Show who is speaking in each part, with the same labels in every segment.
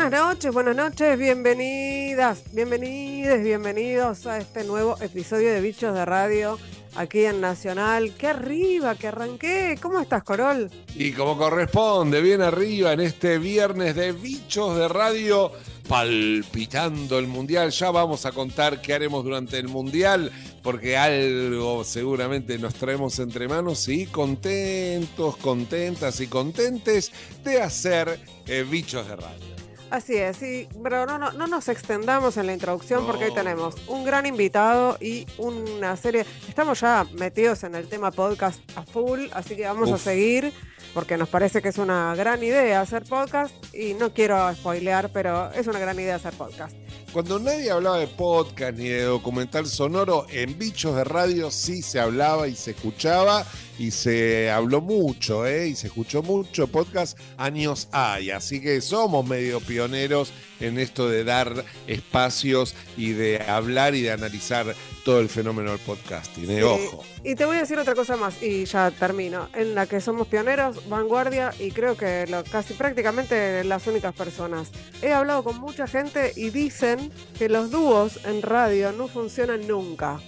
Speaker 1: Buenas noches, buenas noches, bienvenidas, bienvenidos, bienvenidos a este nuevo episodio de Bichos de Radio aquí en Nacional. ¡Qué arriba, que arranqué! ¿Cómo estás, Corol?
Speaker 2: Y como corresponde, bien arriba en este viernes de Bichos de Radio, palpitando el Mundial. Ya vamos a contar qué haremos durante el Mundial, porque algo seguramente nos traemos entre manos y contentos, contentas y contentes de hacer eh, Bichos de Radio.
Speaker 1: Así es, sí, pero no, no, no nos extendamos en la introducción porque hoy tenemos un gran invitado y una serie. Estamos ya metidos en el tema podcast a full, así que vamos a seguir porque nos parece que es una gran idea hacer podcast y no quiero spoilear, pero es una gran idea hacer podcast.
Speaker 2: Cuando nadie hablaba de podcast ni de documental sonoro, en Bichos de Radio sí se hablaba y se escuchaba y se habló mucho, ¿eh? Y se escuchó mucho podcast años hay. Así que somos medio pioneros en esto de dar espacios y de hablar y de analizar todo el fenómeno del podcasting, ¿eh? Ojo.
Speaker 1: Y te voy a decir otra cosa más y ya termino, en la que somos pioneros, vanguardia y creo que lo- casi prácticamente las únicas personas. He hablado con mucha gente y dicen que los dúos en radio no funcionan nunca.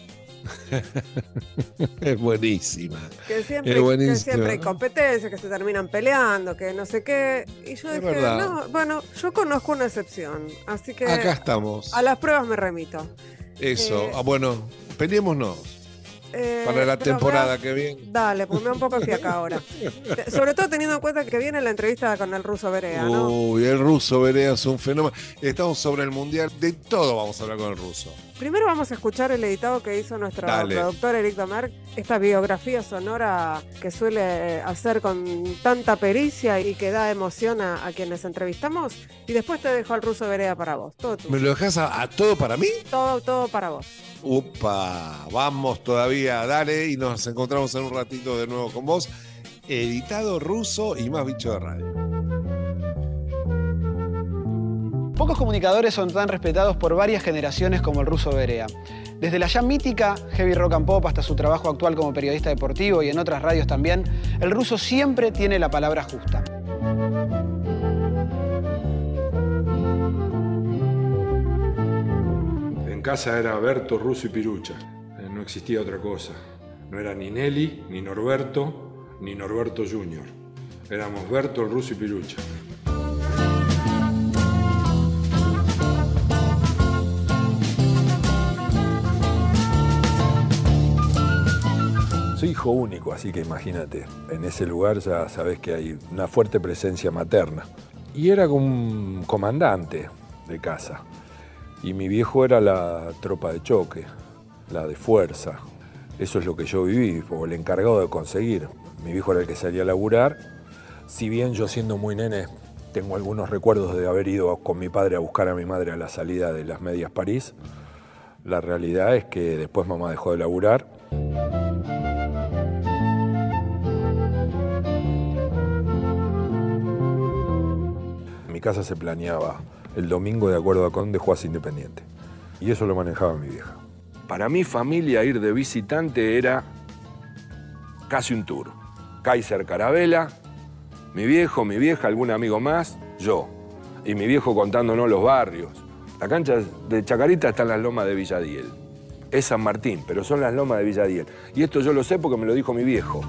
Speaker 2: Es buenísima.
Speaker 1: Que siempre,
Speaker 2: Es
Speaker 1: que
Speaker 2: buenísimo.
Speaker 1: siempre hay competencia, que se terminan peleando, que no sé qué. Y yo
Speaker 2: Es
Speaker 1: dije,
Speaker 2: verdad.
Speaker 1: no, bueno, yo conozco una excepción, así que
Speaker 2: Acá estamos.
Speaker 1: a las pruebas me remito.
Speaker 2: Eso.
Speaker 1: eh,
Speaker 2: Ah, bueno, peleémonos
Speaker 1: Eh,
Speaker 2: para la
Speaker 1: pero
Speaker 2: temporada que viene.
Speaker 1: Dale, me da un poco el acá ahora. Sobre todo teniendo en cuenta que viene la entrevista con el ruso Berea, ¿no?
Speaker 2: Uy, el ruso Berea es un fenómeno. Estamos sobre el mundial, de todo vamos a hablar con el ruso.
Speaker 1: Primero vamos a escuchar el editado que hizo nuestro
Speaker 2: Dale.
Speaker 1: productor Eric Domer, esta biografía sonora que suele hacer con tanta pericia y que da emoción a, a quienes entrevistamos. Y después te dejo al ruso Berea para vos. Todo.
Speaker 2: ¿Me lo dejas a, a todo para mí?
Speaker 1: Todo, todo para vos.
Speaker 2: Upa, vamos todavía, dale, y nos encontramos en un ratito de nuevo con vos. Editado ruso y más bicho de radio.
Speaker 3: Pocos comunicadores son tan respetados por varias generaciones como el ruso Berea. Desde la ya mítica Heavy Rock and Pop hasta su trabajo actual como periodista deportivo y en otras radios también, el ruso siempre tiene la palabra justa.
Speaker 4: En casa era Berto, Russo y Pirucha. Eh, No existía otra cosa. No era ni Nelly, ni Norberto, ni Norberto Jr. Éramos Berto, Russo y Pirucha.
Speaker 5: Soy hijo único, así que imagínate, en ese lugar ya sabes que hay una fuerte presencia materna. Y era como un comandante de casa. Y mi viejo era la tropa de choque, la de fuerza. Eso es lo que yo viví, o el encargado de conseguir. Mi viejo era el que salía a laburar. Si bien yo siendo muy nene tengo algunos recuerdos de haber ido con mi padre a buscar a mi madre a la salida de las medias París, la realidad es que después mamá dejó de laburar mi casa se planeaba el domingo de acuerdo a con dónde jugás Independiente. Y eso lo manejaba mi vieja.
Speaker 6: Para mi familia ir de visitante era casi un tour. Kaiser Carabela, mi viejo, mi vieja, algún amigo más, yo. Y mi viejo contándonos los barrios. La cancha de Chacarita está en las lomas de Villadiel. Es San Martín, pero son las lomas de Villadiel. Y esto yo lo sé porque me lo dijo mi viejo.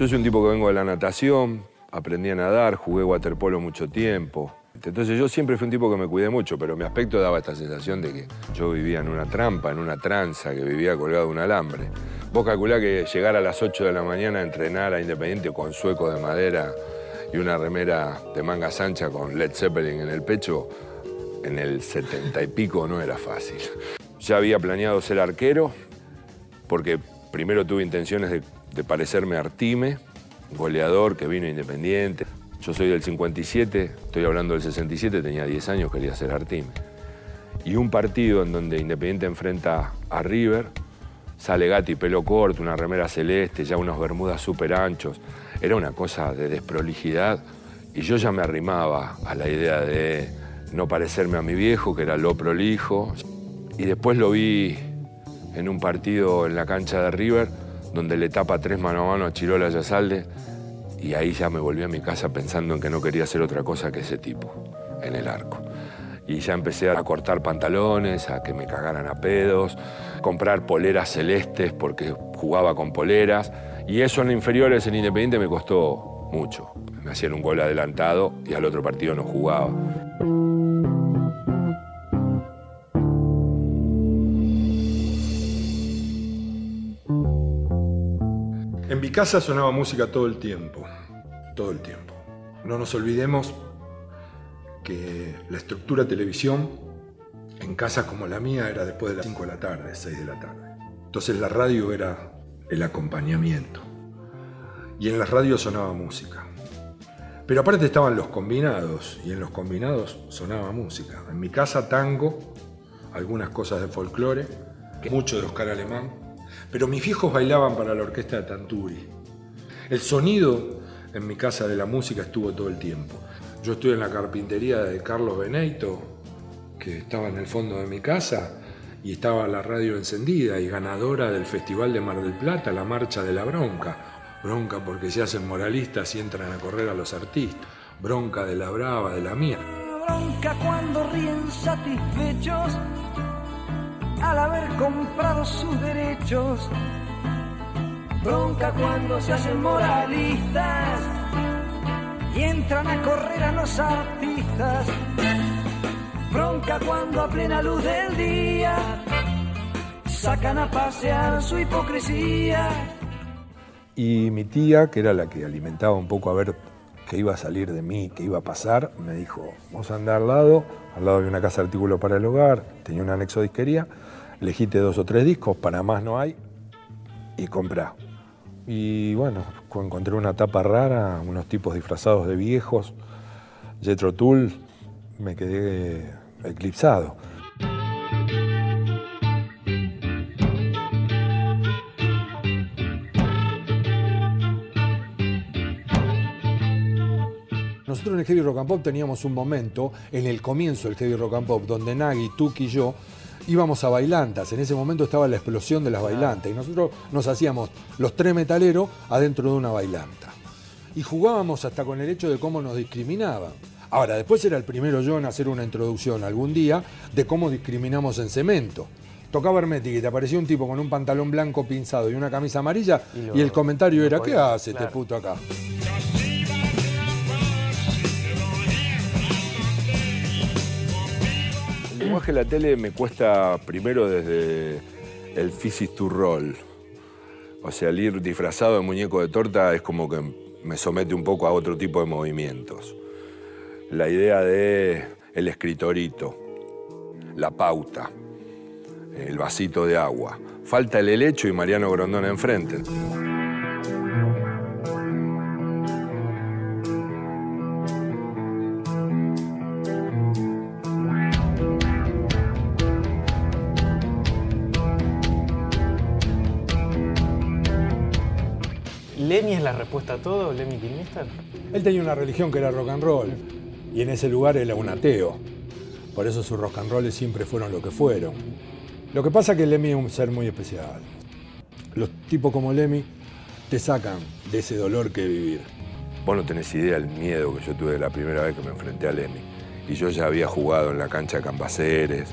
Speaker 6: Yo soy un tipo que vengo de la natación, aprendí a nadar, jugué waterpolo mucho tiempo. Entonces yo siempre fui un tipo que me cuidé mucho, pero mi aspecto daba esta sensación de que yo vivía en una trampa, en una tranza, que vivía colgado de un alambre. Vos calculá que llegar a las 8 de la mañana a entrenar a Independiente con sueco de madera y una remera de manga ancha con Led Zeppelin en el pecho, en el 70 y pico no era fácil. Ya había planeado ser arquero, porque primero tuve intenciones de, de parecerme a Artime, goleador que vino Independiente. Yo soy del 57, estoy hablando del 67, tenía 10 años, quería ser Artime. Y un partido en donde Independiente enfrenta a River, sale Gatti, pelo corto, una remera celeste, ya unos bermudas súper anchos. Era una cosa de desprolijidad y yo ya me arrimaba a la idea de no parecerme a mi viejo, que era lo prolijo. Y después lo vi en un partido en la cancha de River, donde le tapa tres mano a mano a Chirola Yasalde, y ahí ya me volví a mi casa pensando en que no quería hacer otra cosa que ese tipo, en el arco. Y ya empecé a cortar pantalones, a que me cagaran a pedos, comprar poleras celestes porque jugaba con poleras. Y eso en inferiores, en Independiente, me costó mucho. Me hacían un gol adelantado y al otro partido no jugaba.
Speaker 7: Casa sonaba música todo el tiempo, todo el tiempo. No nos olvidemos que la estructura televisión en casas como la mía era después de las 5 de la tarde, 6 de la tarde. Entonces la radio era el acompañamiento. Y en las radios sonaba música. Pero aparte estaban los combinados, y en los combinados sonaba música. En mi casa tango, algunas cosas de folclore, mucho de Oscar Alemán, pero mis viejos bailaban para la orquesta de Tanturi. El sonido en mi casa de la música estuvo todo el tiempo. Yo estuve en la carpintería de Carlos Beneito, que estaba en el fondo de mi casa, y estaba la radio encendida y ganadora del Festival de Mar del Plata, la Marcha de la Bronca. Bronca porque se hacen moralistas y entran a correr a los artistas. Bronca de la brava, de la mía.
Speaker 8: Bronca cuando ríen satisfechos al haber comprado sus derechos. Bronca cuando se hacen moralistas y entran a correr a los artistas. Bronca cuando a plena luz del día sacan a pasear su hipocresía.
Speaker 5: Y mi tía, que era la que alimentaba un poco a ver qué iba a salir de mí, qué iba a pasar, me dijo, vamos a andar al lado, al lado de una casa de artículos para el hogar, tenía un anexo de disquería, elegiste dos o tres discos, para más no hay, y comprá. Y bueno, encontré una tapa rara, unos tipos disfrazados de viejos, Jetro Tull, me quedé eclipsado. En el Heavy Rock and Pop teníamos un momento, en el comienzo del Heavy Rock and Pop, donde Nagui, Tuki y yo íbamos a bailantas. En ese momento estaba la explosión de las bailantas y nosotros nos hacíamos los tres metaleros adentro de una bailanta. Y jugábamos hasta con el hecho de cómo nos discriminaban. Ahora, después era el primero yo en hacer una introducción algún día de cómo discriminamos en cemento. Tocaba Hermética y te aparecía un tipo con un pantalón blanco pinzado y una camisa amarilla y, el comentario era, ¿qué hace este puto acá?
Speaker 6: Lenguaje de la tele me cuesta primero desde el physics to roll. O sea, el ir disfrazado de muñeco de torta es como que me somete un poco a otro tipo de movimientos. La idea de el escritorito, la pauta, el vasito de agua. Falta el helecho y Mariano Grondona enfrente.
Speaker 9: ¿Lemmy es la respuesta a todo, Lemmy Kilmister?
Speaker 5: Él tenía una religión que era rock and roll y en ese lugar era un ateo. Por eso sus rock and rolls siempre fueron lo que fueron. Lo que pasa es que Lemmy es un ser muy especial. Los tipos como Lemmy te sacan de ese dolor que vivir.
Speaker 6: Vos no tenés idea del miedo que yo tuve la primera vez que me enfrenté a Lemmy. Y yo ya había jugado en la cancha de Cambaceres,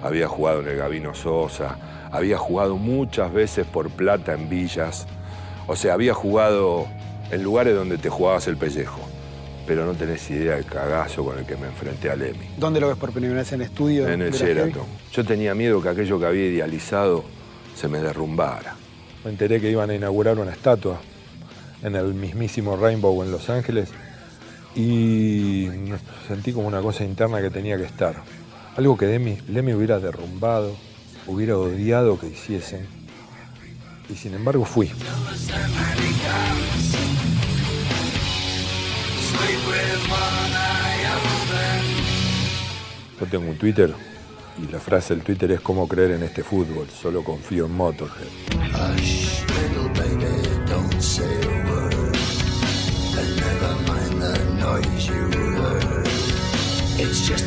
Speaker 6: había jugado en el Gabino Sosa, había jugado muchas veces por plata en villas. O sea, había jugado en lugares donde te jugabas el pellejo. Pero no tenés idea del cagazo con el que me enfrenté a Lemmy.
Speaker 9: ¿Dónde lo ves por primera vez en estudio?
Speaker 6: En el? Sheraton. Yo tenía miedo que aquello que había idealizado se me derrumbara.
Speaker 5: Me enteré que iban a inaugurar una estatua en el mismísimo Rainbow en Los Ángeles y sentí como una cosa interna que tenía que estar. Algo que Lemmy, Lemmy hubiera derrumbado, hubiera odiado que hiciesen. Y sin embargo fui. Yo tengo un Twitter y la frase del Twitter es cómo creer en este fútbol, solo confío en Motorhead.
Speaker 10: It's just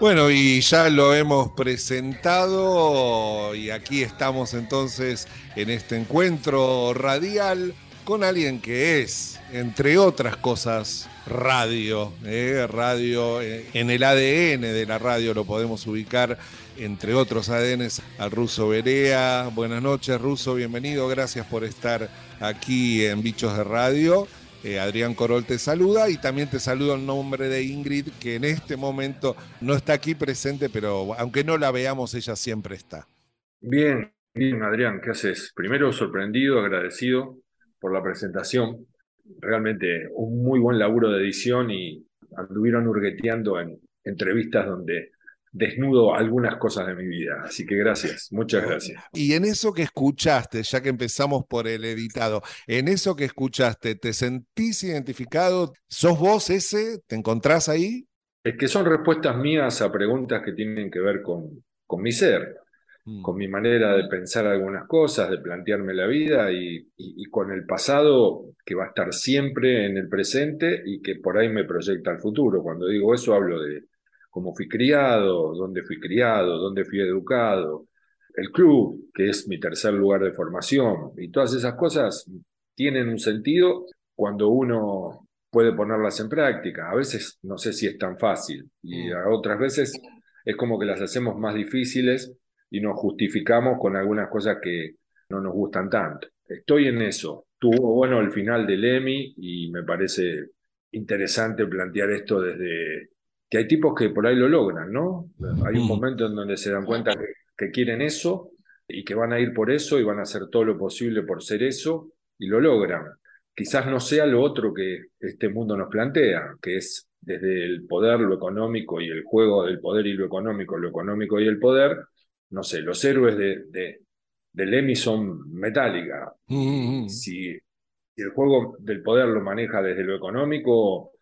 Speaker 2: Bueno, y ya lo hemos presentado y aquí estamos entonces en este encuentro radial con alguien que es, entre otras cosas, radio. ¿eh? Radio eh, en el ADN de la radio lo podemos ubicar, entre otros ADNs, al Ruso Berea. Buenas noches, Ruso, bienvenido. Gracias por estar aquí en Bichos de Radio. Eh, Adrián Corol te saluda y también te saludo en nombre de Ingrid, que en este momento no está aquí presente, pero aunque no la veamos, ella siempre está.
Speaker 5: Bien, bien, Adrián, ¿qué haces? Primero sorprendido, agradecido por la presentación. Realmente un muy buen laburo de edición y anduvieron hurgueteando en entrevistas donde desnudo algunas cosas de mi vida. Así que gracias, muchas gracias.
Speaker 2: Y en eso que escuchaste, ya que empezamos por el editado, en eso que escuchaste, ¿te sentís identificado? ¿Sos vos ese? ¿Te encontrás ahí?
Speaker 5: Es que son respuestas mías a preguntas que tienen que ver con, con mi ser,
Speaker 2: Mm.
Speaker 5: con mi manera de pensar algunas cosas, de plantearme la vida y, y- y con el pasado que va a estar siempre en el presente y que por ahí me proyecta al futuro. Cuando digo eso hablo de cómo fui criado, dónde fui criado, dónde fui educado, el club, que es mi tercer lugar de formación, y todas esas cosas tienen un sentido cuando uno puede ponerlas en práctica. A veces no sé si es tan fácil y
Speaker 2: Mm.
Speaker 5: a otras veces es como que las hacemos más difíciles y nos justificamos con algunas cosas que no nos gustan tanto. Estoy en eso. Tuvo bueno el final del Emmy y me parece interesante plantear esto desde que hay tipos que por ahí lo logran, ¿no? Hay un
Speaker 2: Mm.
Speaker 5: momento en donde se dan cuenta que, que quieren eso y que van a ir por eso y van a hacer todo lo posible por ser eso y lo logran. Quizás no sea lo otro que este mundo nos plantea, que es desde el poder, lo económico y el juego del poder y lo económico, lo económico y el poder, no sé, los héroes de, de, del Emmy son Metallica.
Speaker 2: Mm.
Speaker 5: Si, si el juego del poder lo maneja desde lo económico,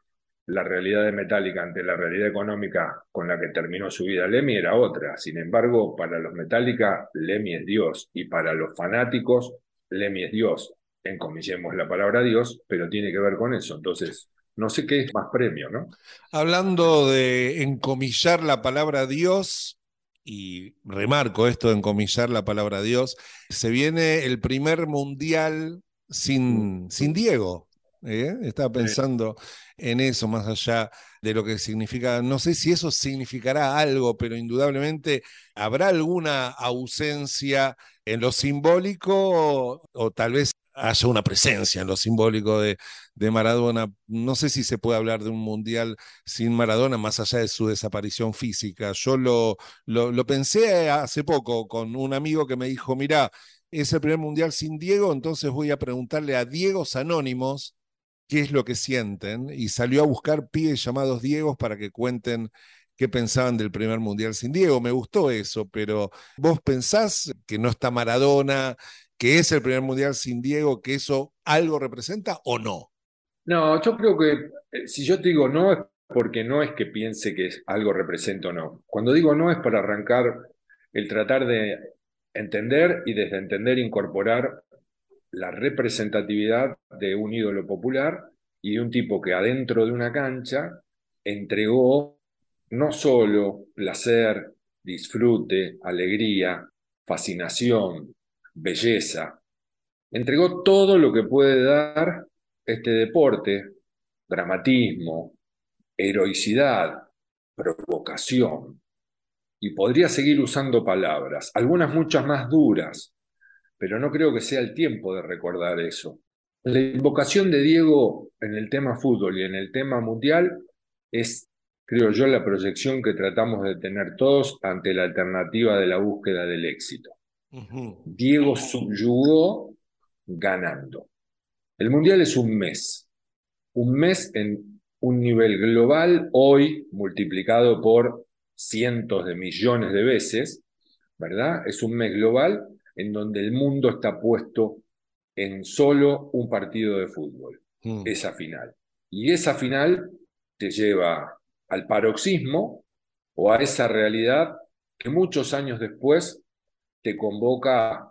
Speaker 5: la realidad de Metallica ante la realidad económica con la que terminó su vida Lemmy era otra. Sin embargo, para los Metallica, Lemmy es Dios. Y para los fanáticos, Lemmy es Dios. Encomillemos la palabra Dios, pero tiene que ver con eso. Entonces, no sé qué es más premio, ¿no?
Speaker 2: Hablando de encomillar la palabra Dios, y remarco esto de encomillar la palabra Dios, se viene el primer mundial sin, sin Diego. ¿Eh? Estaba pensando en eso, más allá de lo que significa, no sé si eso significará algo, pero indudablemente habrá alguna ausencia en lo simbólico o, o tal vez haya una presencia en lo simbólico de, de Maradona. No sé si se puede hablar de un mundial sin Maradona, más allá de su desaparición física. Yo lo, lo, lo pensé hace poco con un amigo que me dijo, mira, es el primer mundial sin Diego, entonces voy a preguntarle a Diegos Anónimos qué es lo que sienten. Y salió a buscar pibes llamados Diegos para que cuenten qué pensaban del primer mundial sin Diego. Me gustó eso, pero vos pensás que no está Maradona, que es el primer mundial sin Diego, que eso algo representa o no?
Speaker 5: No, yo creo que eh, si yo te digo no es porque no es que piense que algo representa o no. Cuando digo no es para arrancar el tratar de entender y desde entender incorporar la representatividad de un ídolo popular y de un tipo que adentro de una cancha entregó no solo placer, disfrute, alegría, fascinación, belleza, entregó todo lo que puede dar este deporte, dramatismo, heroicidad, provocación. Y podría seguir usando palabras, algunas muchas más duras, pero no creo que sea el tiempo de recordar eso. La invocación de Diego en el tema fútbol y en el tema mundial es, creo yo, la proyección que tratamos de tener todos ante la alternativa de la búsqueda del éxito. Diego subyugó ganando. El mundial es un mes, un mes en un nivel global, hoy multiplicado por cientos de millones de veces, ¿verdad? Es un mes global en donde el mundo está puesto en solo un partido de fútbol,
Speaker 2: Mm.
Speaker 5: esa final. Y esa final te lleva al paroxismo o a esa realidad que muchos años después te convoca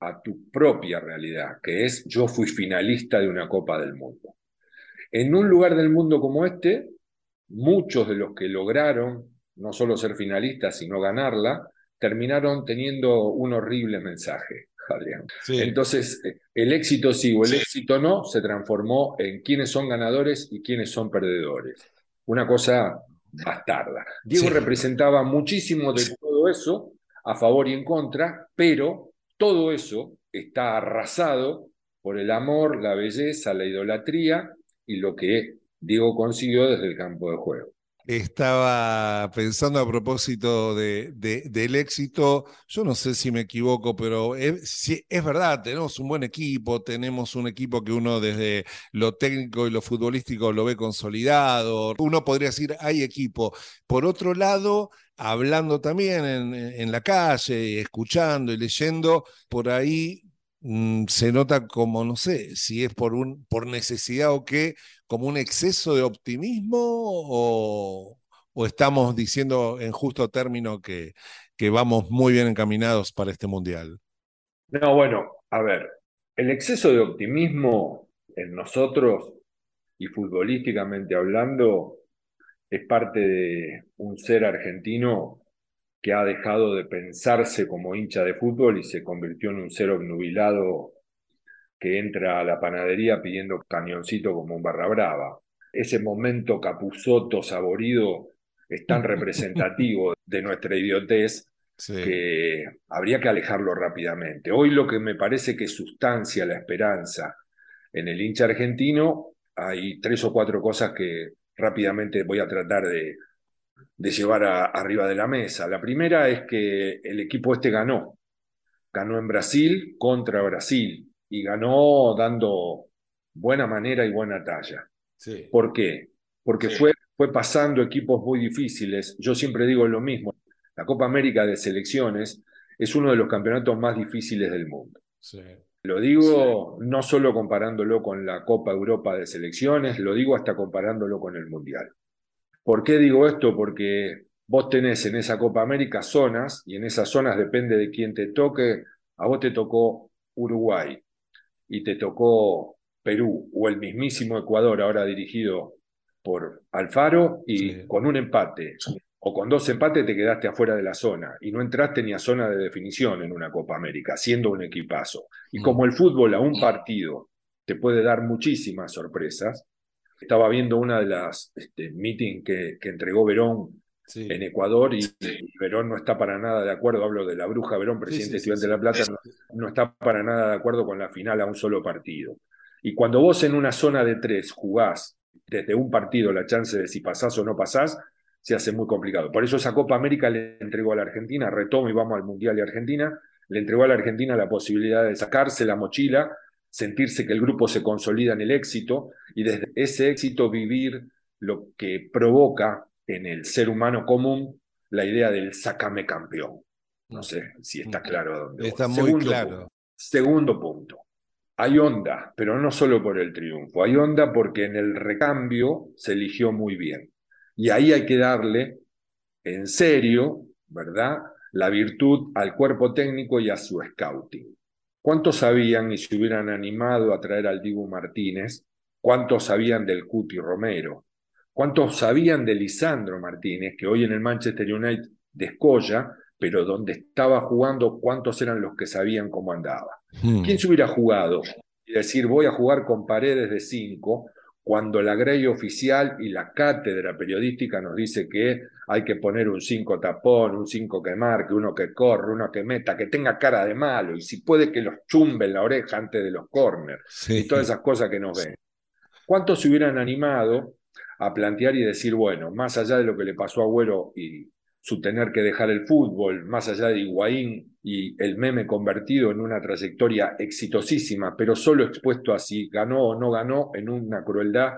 Speaker 5: a tu propia realidad, que es yo fui finalista de una Copa del Mundo. En un lugar del mundo como este, muchos de los que lograron no solo ser finalistas, sino ganarla, terminaron teniendo un horrible mensaje.
Speaker 2: Sí.
Speaker 5: Entonces, eh, el éxito sí o el éxito no se transformó en quiénes son ganadores y quiénes son perdedores. Una cosa bastarda. Diego
Speaker 2: Sí.
Speaker 5: representaba muchísimo de todo eso, a favor y en contra, pero todo eso está arrasado por el amor, la belleza, la idolatría y lo que Diego consiguió desde el campo de juego.
Speaker 2: Estaba pensando a propósito de, de- del éxito, yo no sé si me equivoco, pero es, verdad, tenemos un buen equipo, tenemos un equipo que uno desde lo técnico y lo futbolístico lo ve consolidado, uno podría decir hay equipo. Por otro lado, hablando también en, la calle, escuchando y leyendo, por ahí se nota como, no sé, si es por, un, por necesidad o qué, como un exceso de optimismo o, o estamos diciendo en justo término que, que vamos muy bien encaminados para este mundial.
Speaker 5: No, bueno, a ver, el exceso de optimismo en nosotros y futbolísticamente hablando es parte de un ser argentino que ha dejado de pensarse como hincha de fútbol y se convirtió en un ser obnubilado que entra a la panadería pidiendo camioncito como un barra brava. Ese momento capuzoto, saborido, es tan representativo de nuestra idiotez
Speaker 2: Sí.
Speaker 5: que habría que alejarlo rápidamente. Hoy lo que me parece que sustancia la esperanza en el hincha argentino, hay tres o cuatro cosas que rápidamente voy a tratar de, de llevar a- arriba de la mesa. La primera es que el equipo este ganó. Ganó en Brasil contra Brasil y ganó dando buena manera y buena talla.
Speaker 2: Sí.
Speaker 5: ¿Por qué? Porque
Speaker 2: Sí.
Speaker 5: fue, fue pasando equipos muy difíciles. Yo siempre digo lo mismo. La Copa América de Selecciones es uno de los campeonatos más difíciles del mundo.
Speaker 2: Sí.
Speaker 5: Lo digo no solo comparándolo con la Copa Europa de Selecciones, lo digo hasta comparándolo con el Mundial. ¿Por qué digo esto? Porque vos tenés en esa Copa América zonas, y en esas zonas depende de quién te toque. A vos te tocó Uruguay y te tocó Perú o el mismísimo Ecuador, ahora dirigido por Alfaro, y
Speaker 2: Sí.
Speaker 5: con un empate o con dos empates te quedaste afuera de la zona y no entraste ni a zona de definición en una Copa América, siendo un equipazo. Y
Speaker 2: Mm.
Speaker 5: como el fútbol a un partido te puede dar muchísimas sorpresas, estaba viendo una de las este, meetings que, que entregó Verón
Speaker 2: Sí.
Speaker 5: en Ecuador y, y Verón no está para nada de acuerdo, hablo de la bruja Verón, presidente
Speaker 2: sí, sí,
Speaker 5: estudiante
Speaker 2: sí.
Speaker 5: de La Plata, no, no está para nada de acuerdo con la final a un solo partido. Y cuando vos en una zona de tres jugás desde un partido la chance de si pasás o no pasás, se hace muy complicado. Por eso esa Copa América le entregó a la Argentina, retomo y vamos al Mundial de Argentina, le entregó a la Argentina la posibilidad de sacarse la mochila, sentirse que el grupo se consolida en el éxito y desde ese éxito vivir lo que provoca en el ser humano común la idea del sácame campeón. No sé si está claro dónde voy.
Speaker 2: Está muy
Speaker 5: Segundo
Speaker 2: claro.
Speaker 5: punto. Segundo punto. Hay onda, pero no solo por el triunfo. Hay onda porque en el recambio se eligió muy bien. Y ahí hay que darle, en serio, ¿verdad? La virtud al cuerpo técnico y a su scouting. ¿Cuántos sabían y se hubieran animado a traer al Dibu Martínez? ¿Cuántos sabían del Cuti Romero? ¿Cuántos sabían de Lisandro Martínez, que hoy en el Manchester United descolla, pero donde estaba jugando, cuántos eran los que sabían cómo andaba?
Speaker 2: Mm.
Speaker 5: ¿Quién se hubiera jugado y decir voy a jugar con paredes de cinco cuando la grey oficial y la cátedra periodística nos dice que hay que poner un cinco tapón, un cinco que marque, uno que corre, uno que meta, que tenga cara de malo y si puede que los chumbe en la oreja antes de los corners
Speaker 2: Sí.
Speaker 5: y todas esas cosas que nos ven? ¿Cuántos se hubieran animado a plantear y decir, bueno, más allá de lo que le pasó a Agüero y su tener que dejar el fútbol, más allá de Higuaín y el meme convertido en una trayectoria exitosísima, pero solo expuesto a si ganó o no ganó en una crueldad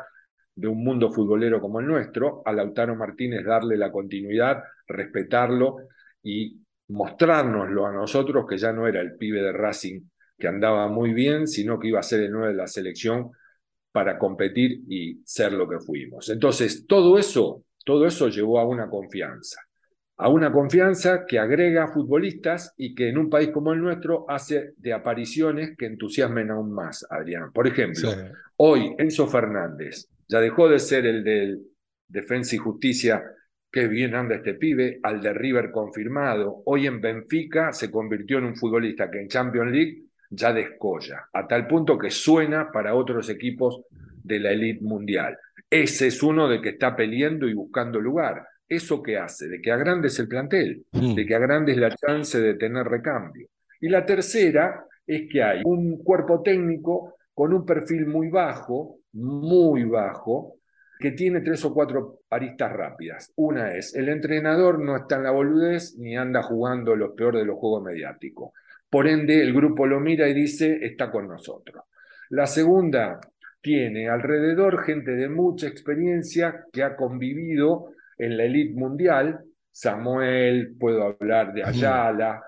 Speaker 5: de un mundo futbolero como el nuestro, a Lautaro Martínez darle la continuidad, respetarlo y mostrárnoslo a nosotros que ya no era el pibe de Racing que andaba muy bien, sino que iba a ser el 9 de la selección para competir y ser lo que fuimos. Entonces, todo eso, todo eso llevó a una confianza, a una confianza que agrega futbolistas y que en un país como el nuestro hace de apariciones que entusiasmen aún más, Adrián. Por ejemplo,
Speaker 2: Sí.
Speaker 5: hoy Enzo Fernández ya dejó de ser el del Defensa y Justicia qué bien anda este pibe, al de River confirmado. Hoy en Benfica se convirtió en un futbolista que en Champions League ya descolla, a tal punto que suena para otros equipos de la elite mundial. Ese es uno de que está peleando y buscando lugar. ¿Eso qué hace? De que agrandes el plantel,
Speaker 2: Mm.
Speaker 5: de que agrandes la chance de tener recambio. Y la tercera es que hay un cuerpo técnico con un perfil muy bajo, muy bajo, que tiene tres o cuatro aristas rápidas. Una es, el entrenador no está en la boludez ni anda jugando lo peor de los juegos mediáticos. Por ende, el grupo lo mira y dice, está con nosotros. La segunda, tiene alrededor gente de mucha experiencia que ha convivido en la elite mundial. Samuel, puedo hablar de Ayala,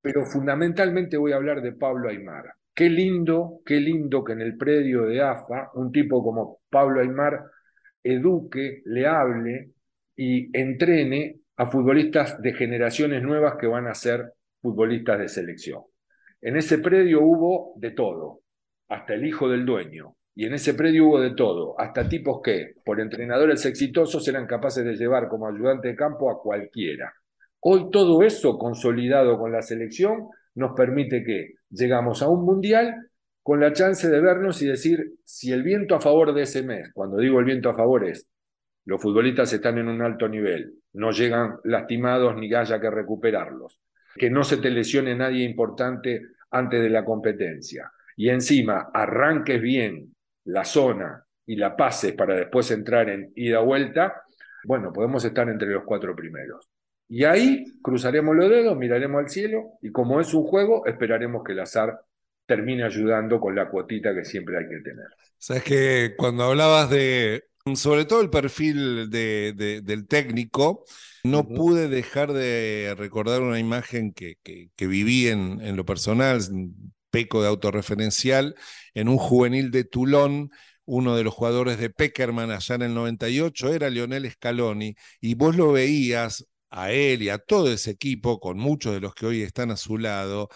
Speaker 5: pero fundamentalmente voy a hablar de Pablo Aymar. Qué lindo, qué lindo que en el predio de AFA un tipo como Pablo Aymar eduque, le hable y entrene a futbolistas de generaciones nuevas que van a ser futbolistas de selección. En ese predio hubo de todo, hasta el hijo del dueño. Y en ese predio hubo de todo, hasta tipos que, por entrenadores exitosos, eran capaces de llevar como ayudante de campo a cualquiera. Hoy todo eso, consolidado con la selección, nos permite que llegamos a un mundial con la chance de vernos y decir si el viento a favor de ese mes, cuando digo el viento a favor es, los futbolistas están en un alto nivel, no llegan lastimados ni haya que recuperarlos, que no se te lesione nadie importante antes de la competencia. Y encima arranques bien la zona y la pases para después entrar en ida-vuelta, bueno, podemos estar entre los cuatro primeros. Y ahí cruzaremos los dedos, miraremos al cielo y como es un juego, esperaremos que el azar termine ayudando con la cuotita que siempre hay que tener.
Speaker 2: Sabes que cuando hablabas de, sobre todo el perfil de, de, del técnico, no pude dejar de recordar una imagen que, que, que viví en, en, lo personal, peco de autorreferencial, en un juvenil de Toulon, uno de los jugadores de Peckerman allá en el 98 era Lionel Scaloni, y vos lo veías a él y a todo ese equipo, con muchos de los que hoy están a su lado,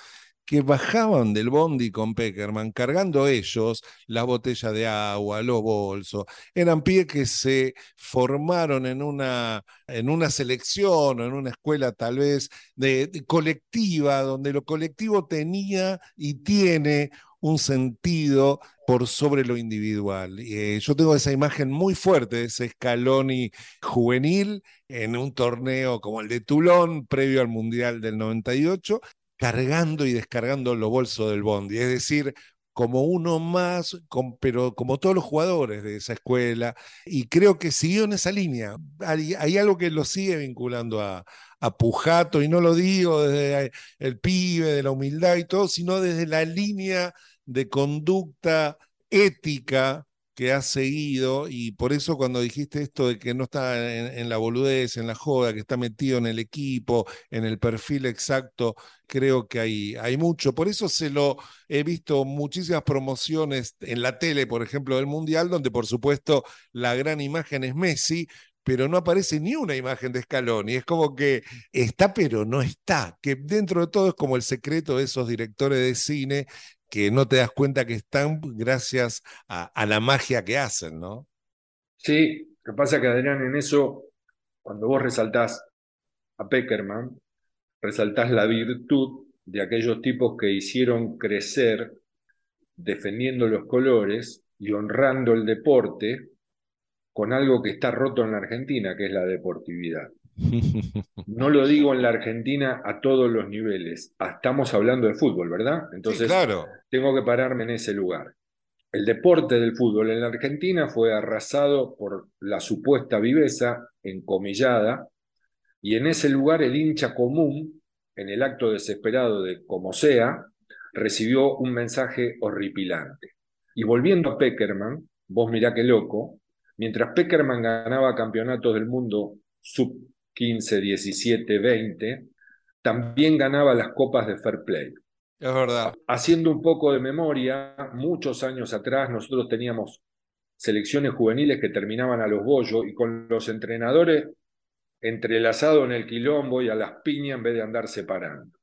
Speaker 2: que bajaban del bondi con Peckerman, cargando ellos las botellas de agua, los bolsos. Eran pies que se formaron en una, en una selección o en una escuela tal vez de, de colectiva, donde lo colectivo tenía y tiene un sentido por sobre lo individual. Eh, yo tengo esa imagen muy fuerte de ese Scaloni juvenil en un torneo como el de Toulon, previo al Mundial del 98, cargando y descargando los bolsos del Bondi, es decir, como uno más, pero como todos los jugadores de esa escuela, y creo que siguió en esa línea. Hay, hay algo que lo sigue vinculando a, a, Pujato, y no lo digo desde el pibe, de la humildad y todo, sino desde la línea de conducta ética que has seguido y por eso cuando dijiste esto de que no está en, en, la boludez, en la joda, que está metido en el equipo, en el perfil exacto, creo que hay, hay mucho. Por eso se lo he visto muchísimas promociones en la tele, por ejemplo, del Mundial, donde por supuesto la gran imagen es Messi, pero no aparece ni una imagen de Scaloni. Es como que está, pero no está. Que dentro de todo es como el secreto de esos directores de cine que no te das cuenta que están gracias a, la magia que hacen, ¿no?
Speaker 5: Sí, lo que pasa que Adrián, en eso, cuando vos resaltás a Peckerman, resaltás la virtud de aquellos tipos que hicieron crecer defendiendo los colores y honrando el deporte con algo que está roto en la Argentina, que es la deportividad. No lo digo en la Argentina a todos los niveles. Estamos hablando de fútbol, ¿verdad? Entonces,
Speaker 2: sí, claro.
Speaker 5: tengo que pararme en ese lugar. El deporte del fútbol en la Argentina fue arrasado por la supuesta viveza encomillada, y en ese lugar el hincha común, en el acto desesperado de como sea, recibió un mensaje horripilante. Y volviendo a Peckerman, vos mirá qué loco, mientras Peckerman ganaba campeonatos del mundo sub 15, 17, 20, también ganaba las copas de Fair Play.
Speaker 2: Es verdad.
Speaker 5: Haciendo un poco de memoria, muchos años atrás nosotros teníamos selecciones juveniles que terminaban a los bollos y con los entrenadores entrelazados en el quilombo y a las piñas en vez de andar separando.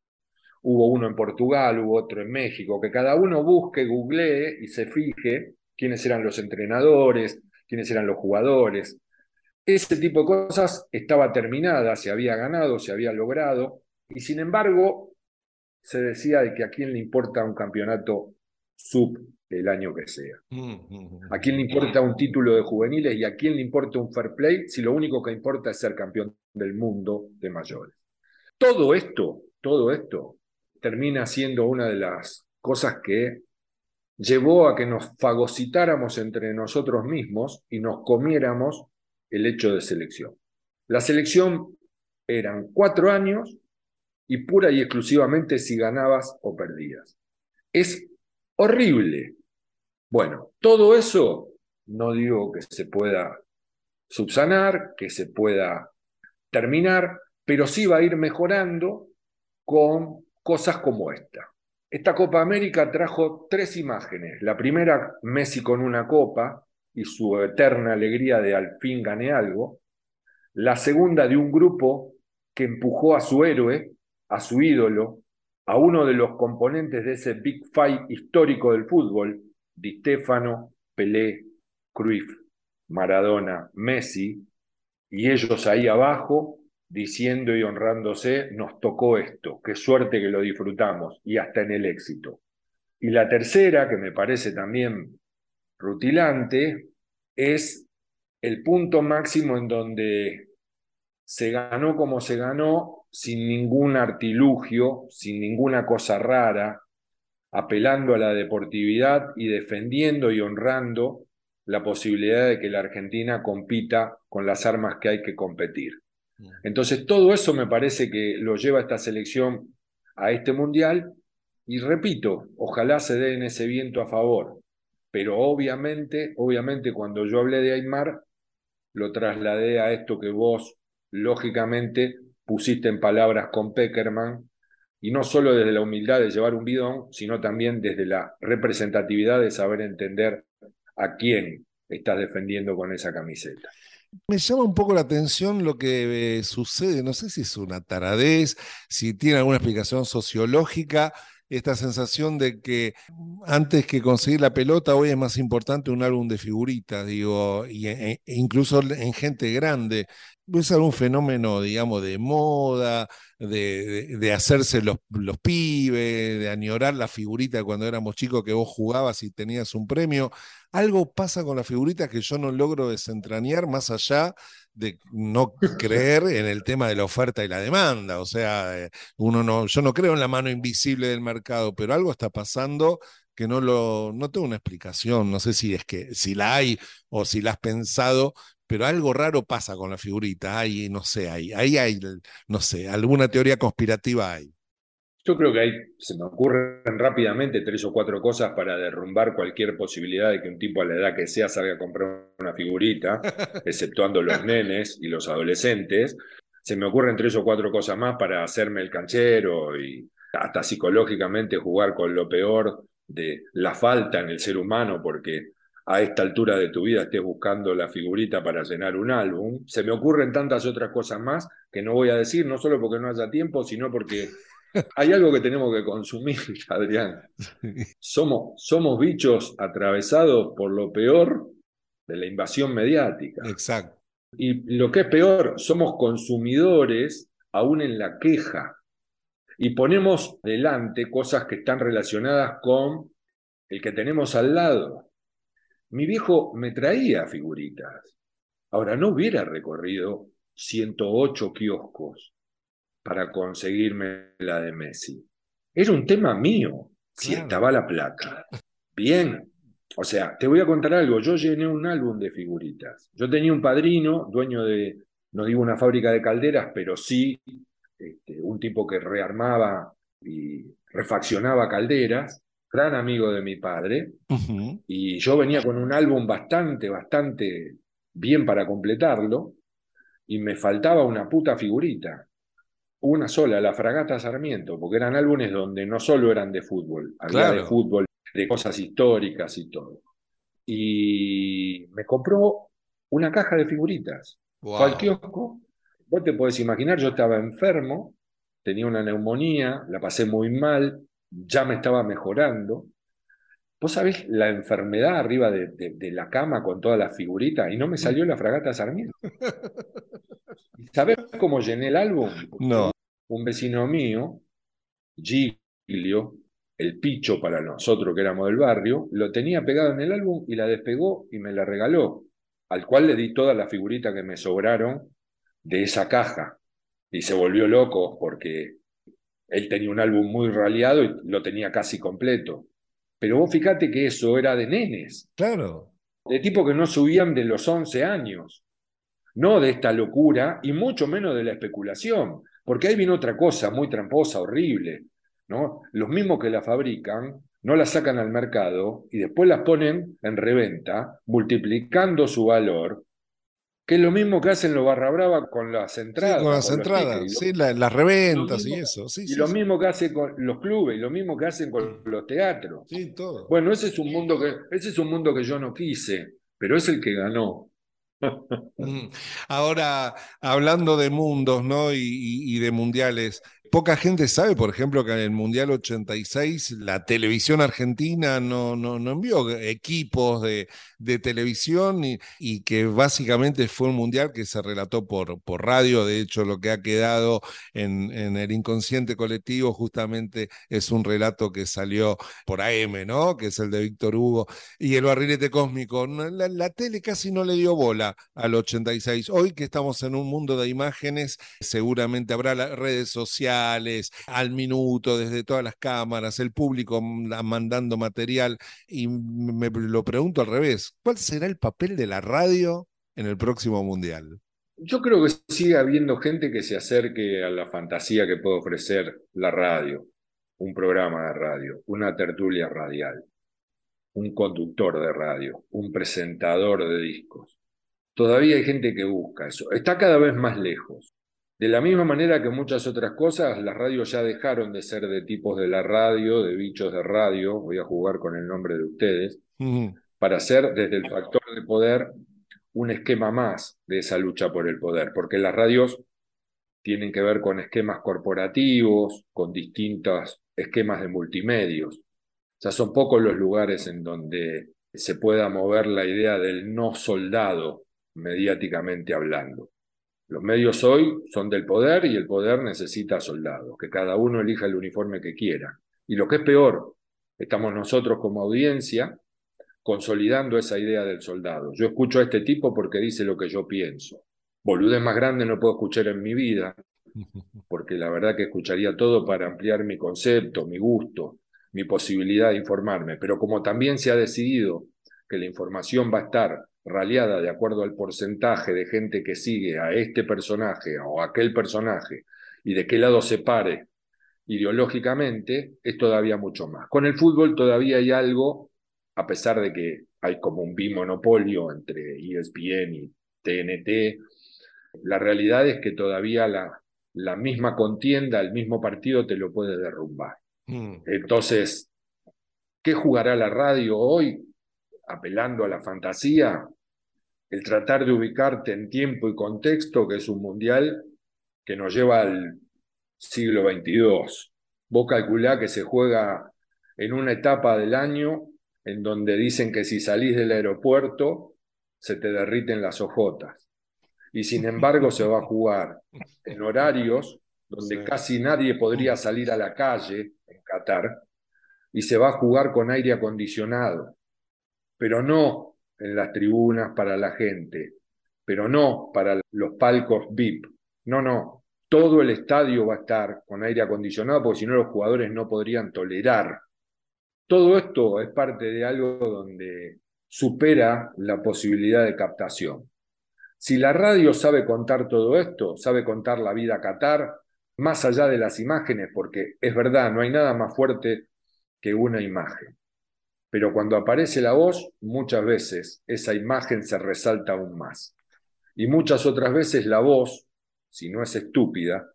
Speaker 5: Hubo uno en Portugal, hubo otro en México, que cada uno busque, googlee y se fije quiénes eran los entrenadores, quiénes eran los jugadores. Ese tipo de cosas estaba terminada, se había ganado, se había logrado, y sin embargo se decía de que a quién le importa un campeonato sub el año que sea. ¿A quién le importa un título de juveniles y a quién le importa un fair play si lo único que importa es ser campeón del mundo de mayores? Todo esto, todo esto termina siendo una de las cosas que llevó a que nos fagocitáramos entre nosotros mismos y nos comiéramos el hecho de selección. La selección eran cuatro años y pura y exclusivamente si ganabas o perdías. Es horrible. Bueno, todo eso no digo que se pueda subsanar, que se pueda terminar, pero sí va a ir mejorando con cosas como esta. Esta Copa América trajo tres imágenes. La primera, Messi con una copa y su eterna alegría de al fin gané algo. La segunda, de un grupo que empujó a su héroe, a su ídolo, a uno de los componentes de ese Big Five histórico del fútbol, Di Stefano, Pelé, Cruyff, Maradona, Messi, y ellos ahí abajo diciendo y honrándose, nos tocó esto, qué suerte que lo disfrutamos, y hasta en el éxito. Y la tercera, que me parece también rutilante, es el punto máximo en donde se ganó como se ganó, sin ningún artilugio, sin ninguna cosa rara, apelando a la deportividad y defendiendo y honrando la posibilidad de que la Argentina compita con las armas que hay que competir. Entonces, todo eso me parece que lo lleva esta selección a este mundial y repito, ojalá se den ese viento a favor, pero obviamente, obviamente cuando yo hablé de Aymar, lo trasladé a esto que vos, lógicamente, pusiste en palabras con Peckerman, y no solo desde la humildad de llevar un bidón, sino también desde la representatividad de saber entender a quién estás defendiendo con esa camiseta.
Speaker 2: Me llama un poco la atención lo que eh, sucede, no sé si es una taradez, si tiene alguna explicación sociológica, esta sensación de que antes que conseguir la pelota, hoy es más importante un álbum de figuritas, digo, y, e, e incluso en gente grande es algún fenómeno, digamos, de moda, de, de, hacerse los, los, pibes, de añorar la figurita cuando éramos chicos que vos jugabas y tenías un premio. Algo pasa con las figuritas que yo no logro desentrañar más allá de no creer en el tema de la oferta y la demanda. O sea, eh, uno no, yo no creo en la mano invisible del mercado, pero algo está pasando que no lo, no tengo una explicación. No sé si es que si la hay o si la has pensado, pero algo raro pasa con la figurita. Ahí, no sé, ahí, ahí hay, no sé, alguna teoría conspirativa hay.
Speaker 5: Yo creo que ahí se me ocurren rápidamente tres o cuatro cosas para derrumbar cualquier posibilidad de que un tipo a la edad que sea salga a comprar una figurita, exceptuando los nenes y los adolescentes. Se me ocurren tres o cuatro cosas más para hacerme el canchero y hasta psicológicamente jugar con lo peor de la falta en el ser humano, porque a esta altura de tu vida estés buscando la figurita para llenar un álbum. Se me ocurren tantas otras cosas más que no voy a decir, no solo porque no haya tiempo, sino porque hay algo que tenemos que consumir, Adrián. Somos, somos bichos atravesados por lo peor de la invasión mediática.
Speaker 2: Exacto.
Speaker 5: Y lo que es peor, somos consumidores aún en la queja. Y ponemos delante cosas que están relacionadas con el que tenemos al lado. Mi viejo me traía figuritas. Ahora, no hubiera recorrido 108 kioscos para conseguirme la de Messi. Era un tema mío, si estaba la plata. Bien, o sea, te voy a contar algo. Yo llené un álbum de figuritas. Yo tenía un padrino, dueño de, no digo una fábrica de calderas, pero sí este, un tipo que rearmaba y refaccionaba calderas gran amigo de mi padre, y yo venía con un álbum bastante, bastante bien para completarlo, y me faltaba una puta figurita, una sola, la Fragata Sarmiento, porque eran álbumes donde no solo eran de fútbol, había de fútbol, de cosas históricas y todo. Y me compró una caja de figuritas. Wow. kiosco, vos te podés imaginar, yo estaba enfermo, tenía una neumonía, la pasé muy mal, ya me estaba mejorando, Vos sabés la enfermedad arriba de, de- de la cama con todas las figuritas y no me salió la fragata Sarmiento. ¿Y ¿Sabés cómo llené el álbum?
Speaker 2: No.
Speaker 5: Un vecino mío, Giglio, el picho para nosotros que éramos del barrio, lo tenía pegado en el álbum y la despegó y me la regaló, al cual le di todas las figuritas que me sobraron de esa caja. Y se volvió loco porque él tenía un álbum muy raleado y lo tenía casi completo. Pero vos fíjate que eso era de nenes,
Speaker 2: Claro.
Speaker 5: de tipos que no subían de los 11 años, no de esta locura y mucho menos de la especulación, porque ahí viene otra cosa muy tramposa, horrible, ¿no? Los mismos que la fabrican no la sacan al mercado y después las ponen en reventa, multiplicando su valor, que es lo mismo que hacen los barra brava con las
Speaker 2: Sí,
Speaker 5: entradas.
Speaker 2: con las
Speaker 5: con
Speaker 2: entradas,
Speaker 5: tickets,
Speaker 2: sí, la- las reventas y eso. Sí,
Speaker 5: y
Speaker 2: sí,
Speaker 5: lo mismo que hacen con los clubes, y lo mismo que hacen con los teatros.
Speaker 2: Sí, todo.
Speaker 5: Bueno, ese es un mundo que, ese es un mundo que yo no quise, pero es el que ganó.
Speaker 2: Ahora, hablando de mundos, ¿no? Y, y- y de mundiales, poca gente sabe, por ejemplo, que en el Mundial 86 la televisión argentina no, no, no envió equipos de, de televisión y, que básicamente fue un mundial que se relató por, por radio. De hecho, lo que ha quedado en, en el inconsciente colectivo justamente es un relato que salió por AM, ¿no? Que es el de Víctor Hugo y el barrilete cósmico. La, la tele casi no le dio bola al 86. Hoy que estamos en un mundo de imágenes, seguramente habrá las redes sociales al minuto, desde todas las cámaras, el público mandando material. Y me lo pregunto al revés, ¿cuál será el papel de la radio en el próximo mundial?
Speaker 5: Yo creo que sigue habiendo gente que se acerque a la fantasía que puede ofrecer la radio, un programa de radio, una tertulia radial, un conductor de radio, un presentador de discos. Todavía hay gente que busca eso. Está cada vez más lejos. De la misma manera que muchas otras cosas, las radios ya dejaron de ser de tipos de la radio, de bichos de radio, voy a jugar con el nombre de ustedes. Para ser desde el factor de poder un esquema más de esa lucha por el poder, porque las radios tienen que ver con esquemas corporativos, con distintos esquemas de multimedios. O sea, son pocos los lugares en donde se pueda mover la idea del no soldado, mediáticamente hablando. Los medios hoy son del poder y el poder necesita soldados, que cada uno elija el uniforme que quiera. Y lo que es peor, estamos nosotros como audiencia consolidando esa idea del soldado. Yo escucho a este tipo porque dice lo que yo pienso. Boludez más grande no puedo escuchar en mi vida, porque la verdad que escucharía todo para ampliar mi concepto, mi gusto, mi posibilidad de informarme. Pero como también se ha decidido que la información va a estar raleada de acuerdo al porcentaje de gente que sigue a este personaje o a aquel personaje y de qué lado se pare ideológicamente, es todavía mucho más. Con el fútbol todavía hay algo, a pesar de que hay como un bimonopolio entre ESPN y TNT, la realidad es que todavía la, la misma contienda, el mismo partido te lo puede derrumbar.
Speaker 2: Mm.
Speaker 5: Entonces, ¿qué jugará la radio hoy? Apelando a la fantasía, el tratar de ubicarte en tiempo y contexto, que es un mundial que nos lleva al siglo XXII. Vos calculá que se juega en una etapa del año en donde dicen que si salís del aeropuerto se te derriten las ojotas. Y sin embargo se va a jugar en horarios donde
Speaker 2: Sí.
Speaker 5: casi nadie podría salir a la calle en Qatar y se va a jugar con aire acondicionado, pero no en las tribunas para la gente, pero no para los palcos VIP, no, no, todo el estadio va a estar con aire acondicionado porque si no los jugadores no podrían tolerar. Todo esto es parte de algo donde supera la posibilidad de captación. Si la radio sabe contar todo esto, sabe contar la vida Qatar, más allá de las imágenes, porque es verdad, no hay nada más fuerte que una imagen. Pero cuando aparece la voz, muchas veces esa imagen se resalta aún más. Y muchas otras veces la voz, si no es estúpida,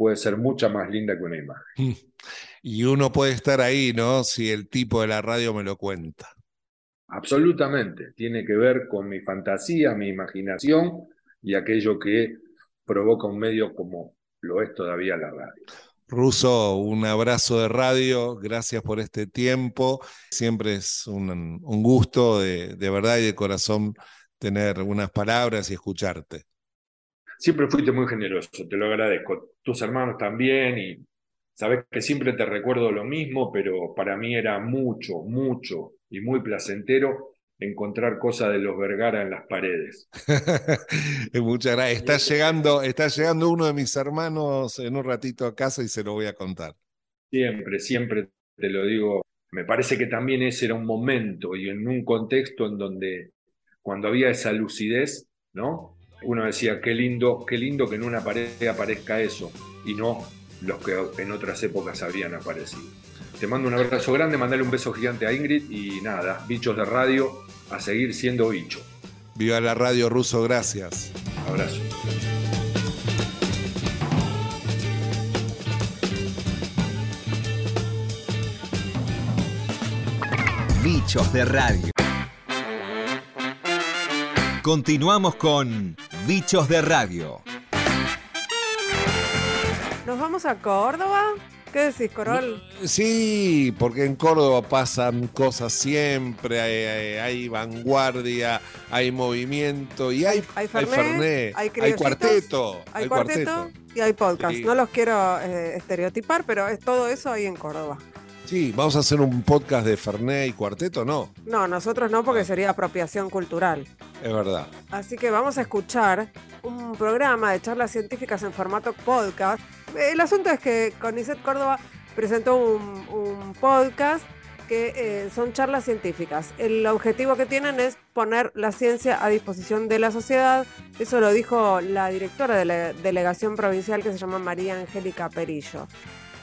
Speaker 5: puede ser mucha más linda que una imagen.
Speaker 2: Y uno puede estar ahí, ¿no? Si el tipo de la radio me lo cuenta.
Speaker 5: Absolutamente. Tiene que ver con mi fantasía, mi imaginación y aquello que provoca un medio como lo es todavía la radio.
Speaker 2: Ruso, un abrazo de radio, gracias por este tiempo. Siempre es un, un gusto de, de verdad y de corazón tener unas palabras y escucharte.
Speaker 5: Siempre fuiste muy generoso, te lo agradezco. Tus hermanos también y sabes que siempre te recuerdo lo mismo, pero para mí era mucho, mucho y muy placentero encontrar cosas de los Vergara en las paredes.
Speaker 2: Muchas gracias. Está llegando, está llegando uno de mis hermanos en un ratito a casa y se lo voy a contar.
Speaker 5: Siempre, siempre te lo digo. Me parece que también ese era un momento y en un contexto en donde cuando había esa lucidez, ¿no? Uno decía, qué lindo, qué lindo que en una pared aparezca eso y no los que en otras épocas habrían aparecido. Te mando un abrazo grande, mandale un beso gigante a Ingrid y nada, bichos de radio, a seguir siendo bicho.
Speaker 2: Viva la radio ruso, gracias.
Speaker 5: Abrazo.
Speaker 11: Bichos de Radio. Continuamos con Bichos de Radio.
Speaker 1: ¿Nos vamos a Córdoba? ¿Qué decís, Corol?
Speaker 2: Sí, porque en Córdoba pasan cosas siempre, hay, hay- hay vanguardia, hay movimiento y hay,
Speaker 1: Hay
Speaker 2: hay
Speaker 1: Fernet, hay
Speaker 2: hay cuarteto,
Speaker 1: Hay cuarteto y hay podcast.
Speaker 2: Sí.
Speaker 1: No los quiero eh, estereotipar, pero es todo eso ahí en Córdoba.
Speaker 2: Sí, vamos a hacer un podcast de Fernet y cuarteto, no,
Speaker 1: No, nosotros no, porque sería apropiación cultural.
Speaker 2: es verdad.
Speaker 1: Así que vamos a escuchar un programa de charlas científicas en formato podcast. El asunto es que CONICET Córdoba presentó un, un podcast que eh, son charlas científicas. El objetivo que tienen es poner la ciencia a disposición de la sociedad. Eso lo dijo la directora de la delegación provincial que se llama María Angélica Perillo.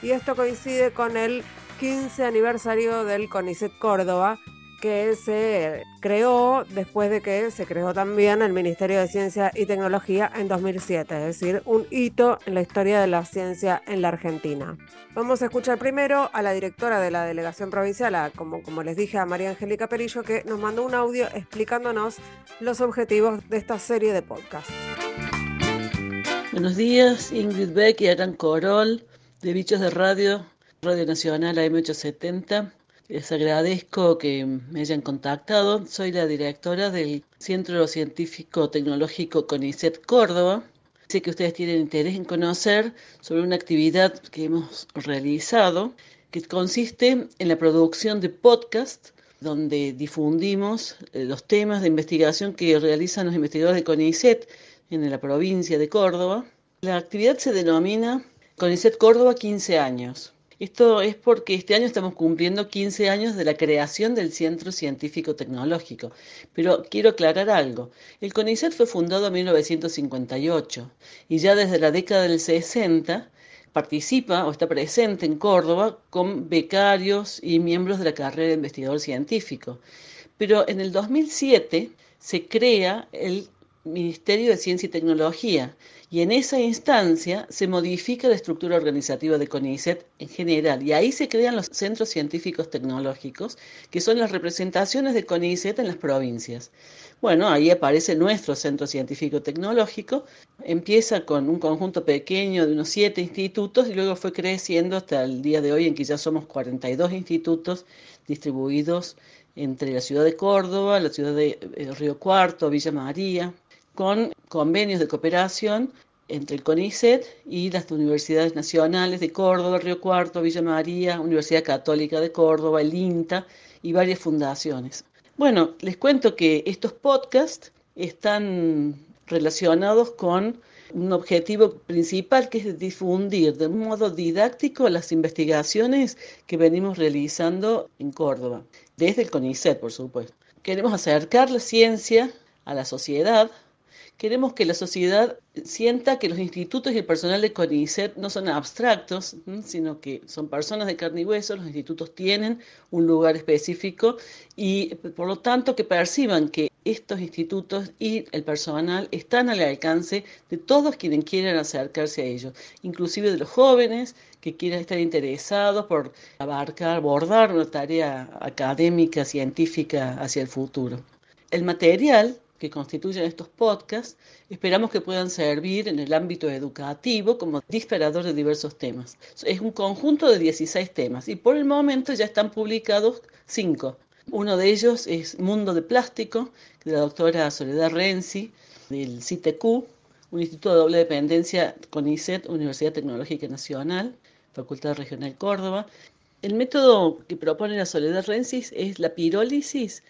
Speaker 1: Y esto coincide con el 15 aniversario del CONICET Córdoba, que se creó después de que se creó también el Ministerio de Ciencia y Tecnología en 2007, es decir, un hito en la historia de la ciencia en la Argentina. Vamos a escuchar primero a la directora de la delegación provincial, como, como les dije, a María Angélica Perillo, que nos mandó un audio explicándonos los objetivos de esta serie de podcast.
Speaker 12: Buenos días, Ingrid Beck y Aran Corol, de Bichos de Radio, Radio Nacional AM870. Les agradezco que me hayan contactado. Soy la directora del Centro Científico Tecnológico CONICET Córdoba. Sé que ustedes tienen interés en conocer sobre una actividad que hemos realizado que consiste en la producción de podcast donde difundimos eh, los temas de investigación que realizan los investigadores de CONICET en la provincia de Córdoba. La actividad se denomina CONICET Córdoba 15 años. Esto es porque este año estamos cumpliendo 15 años de la creación del Centro Científico Tecnológico. Pero quiero aclarar algo. El CONICET fue fundado en 1958 y ya desde la década del 60 participa o está presente en Córdoba con becarios y miembros de la carrera de investigador científico. Pero en el 2007 se crea el Ministerio de Ciencia y Tecnología y en esa instancia se modifica la estructura organizativa de CONICET en general y ahí se crean los centros científicos tecnológicos que son las representaciones de CONICET en las provincias. Bueno, ahí aparece nuestro centro científico tecnológico, empieza con un conjunto pequeño de unos siete institutos y luego fue creciendo hasta el día de hoy en que ya somos 42 institutos distribuidos entre la ciudad de Córdoba, la ciudad de eh, Río Cuarto, Villa María, con convenios de cooperación entre el CONICET y las universidades nacionales de Córdoba, Río Cuarto, Villa María, Universidad Católica de Córdoba, el INTA y varias fundaciones. Bueno, les cuento que estos podcasts están relacionados con un objetivo principal que es difundir de modo didáctico las investigaciones que venimos realizando en Córdoba, desde el CONICET, por supuesto. Queremos acercar la ciencia a la sociedad, queremos que la sociedad sienta que los institutos y el personal de CONICET no son abstractos, sino que son personas de carne y hueso, los institutos tienen un lugar específico y por lo tanto que perciban que estos institutos y el personal están al alcance de todos quienes quieran acercarse a ellos, inclusive de los jóvenes que quieran estar interesados por abarcar, abordar una tarea académica, científica hacia el futuro. El material que constituyen estos podcasts, esperamos que puedan servir en el ámbito educativo como disparador de diversos temas. Es un conjunto de 16 temas y por el momento ya están publicados 5. Uno de ellos es Mundo de Plástico, de la doctora Soledad Renzi, del CITQ, un instituto de doble dependencia con ICET, Universidad Tecnológica Nacional, Facultad Regional Córdoba. El método que propone la Soledad Renzi es la pirólisis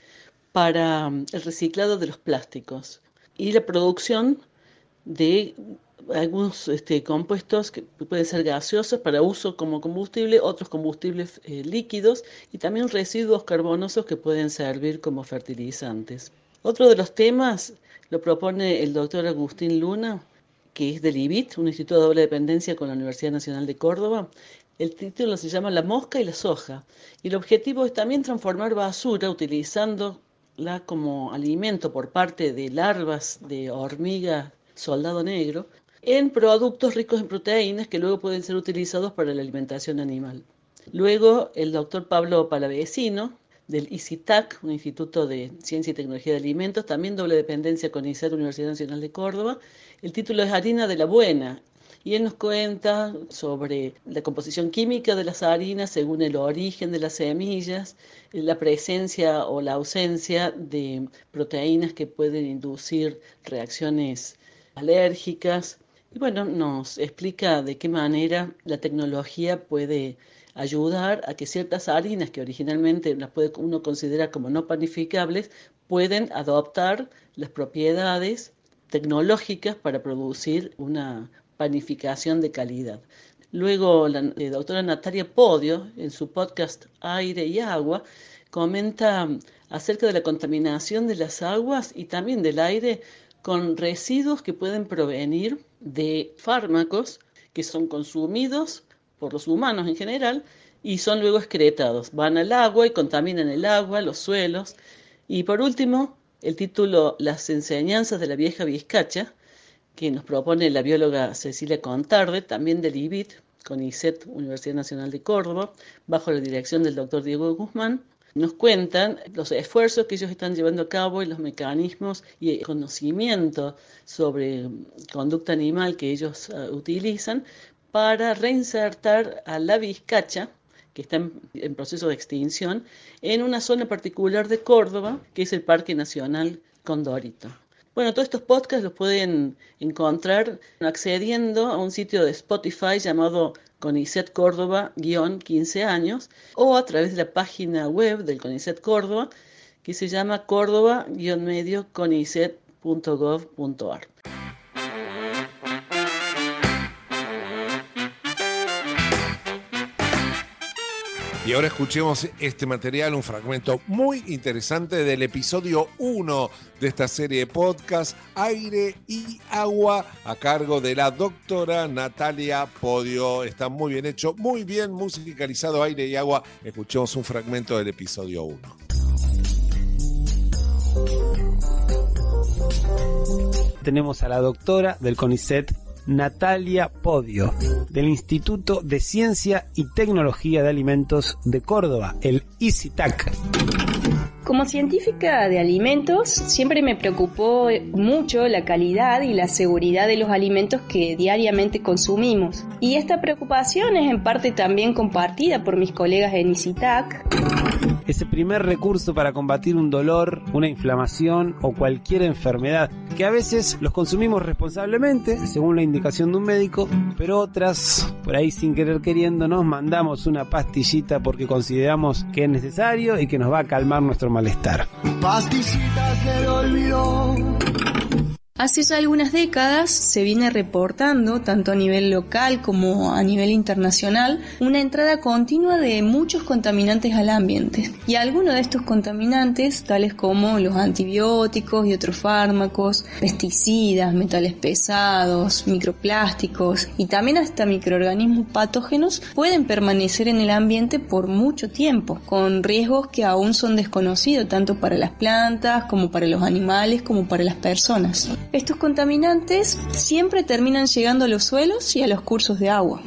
Speaker 12: para mm, el reciclado de los plásticos y la producción de algunos este, compuestos que pueden ser gaseosos para uso como combustible, otros combustibles eh, líquidos y también residuos carbonosos que pueden servir como fertilizantes. Otro de los temas lo propone el doctor Agustín Luna, que es del IBIT, un instituto de doble dependencia con la Universidad Nacional de Córdoba. El título se llama La mosca y la soja. Y el objetivo es también transformar basura como alimento por parte de larvas de hormiga soldado negro en productos ricos en proteínas que luego pueden ser utilizados para la alimentación animal. Luego, el doctor Pablo Palavecino, del ICITAC, un Instituto de Ciencia y Tecnología de Alimentos, también doble dependencia con ICER, Universidad Nacional de Córdoba. El título es Harina de la Buena, y él nos cuenta sobre la composición química de las harinas según el origen de las semillas, la presencia o la ausencia de proteínas que pueden inducir reacciones alérgicas. Y bueno, nos explica de qué manera la tecnología puede ayudar a que ciertas harinas que originalmente las puede uno considera como no panificables pueden adoptar las propiedades tecnológicas para producir una panificación de calidad. Luego la eh, doctora Natalia Podio, en su podcast Aire y Agua, comenta acerca de la contaminación de las aguas y también del aire con residuos que pueden provenir de fármacos que son consumidos por los humanos en general y son luego excretados. Van al agua y contaminan el agua, los suelos. Y por último, el título Las enseñanzas de la vieja Vizcacha, que nos propone la bióloga Cecilia Contarde, también del IBIT, con ICET, Universidad Nacional de Córdoba, bajo la dirección del doctor Diego Guzmán, nos cuentan los esfuerzos que ellos están llevando a cabo y los mecanismos y el conocimiento sobre conducta animal que ellos uh, utilizan para reinsertar a la vizcacha, que está en, proceso de extinción, en una zona particular de Córdoba, que es el Parque Nacional Condorito. Bueno, todos estos podcasts los pueden encontrar accediendo a un sitio de Spotify llamado CONICET Córdoba-15 años o a través de la página web del CONICET Córdoba que se llama córdoba-medio
Speaker 2: Y ahora escuchemos este material, un fragmento muy interesante del episodio 1 de esta serie de podcast, Aire y Agua, a cargo de la doctora Natalia Podio. Está muy bien hecho, muy bien musicalizado Aire y Agua. Escuchemos un fragmento del episodio 1.
Speaker 13: Tenemos a la doctora del CONICET Natalia Podio, del Instituto de Ciencia y Tecnología de Alimentos de Córdoba, el ICITAC.
Speaker 14: Como científica de alimentos, siempre me preocupó mucho la calidad y la seguridad de los alimentos que diariamente consumimos. Y esta preocupación es en parte también compartida por mis colegas en ICITAC.
Speaker 13: Ese primer recurso para combatir un dolor, una inflamación o cualquier enfermedad, que a veces los consumimos responsablemente, según la indicación de un médico, pero otras, por ahí sin querer queriendo, nos mandamos una pastillita porque consideramos que es necesario y que nos va a calmar nuestro malestar.
Speaker 15: Pastillitas del olvido.
Speaker 14: Hace ya algunas décadas se viene reportando, tanto a nivel local como a nivel internacional, una entrada continua de muchos contaminantes al ambiente. Y algunos de estos contaminantes, tales como los antibióticos y otros fármacos, pesticidas, metales pesados, microplásticos y también hasta microorganismos patógenos, pueden permanecer en el ambiente por mucho tiempo, con riesgos que aún son desconocidos tanto para las plantas como para los animales como para las personas. Estos contaminantes siempre terminan llegando a los suelos y a los cursos de agua.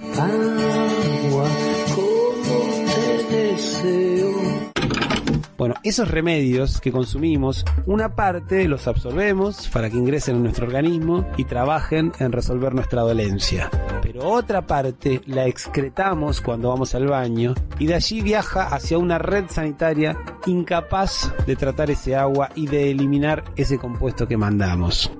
Speaker 13: Bueno, esos remedios que consumimos, una parte los absorbemos para que ingresen en nuestro organismo y trabajen en resolver nuestra dolencia. Pero otra parte la excretamos cuando vamos al baño y de allí viaja hacia una red sanitaria incapaz de tratar ese agua y de eliminar ese compuesto que mandamos.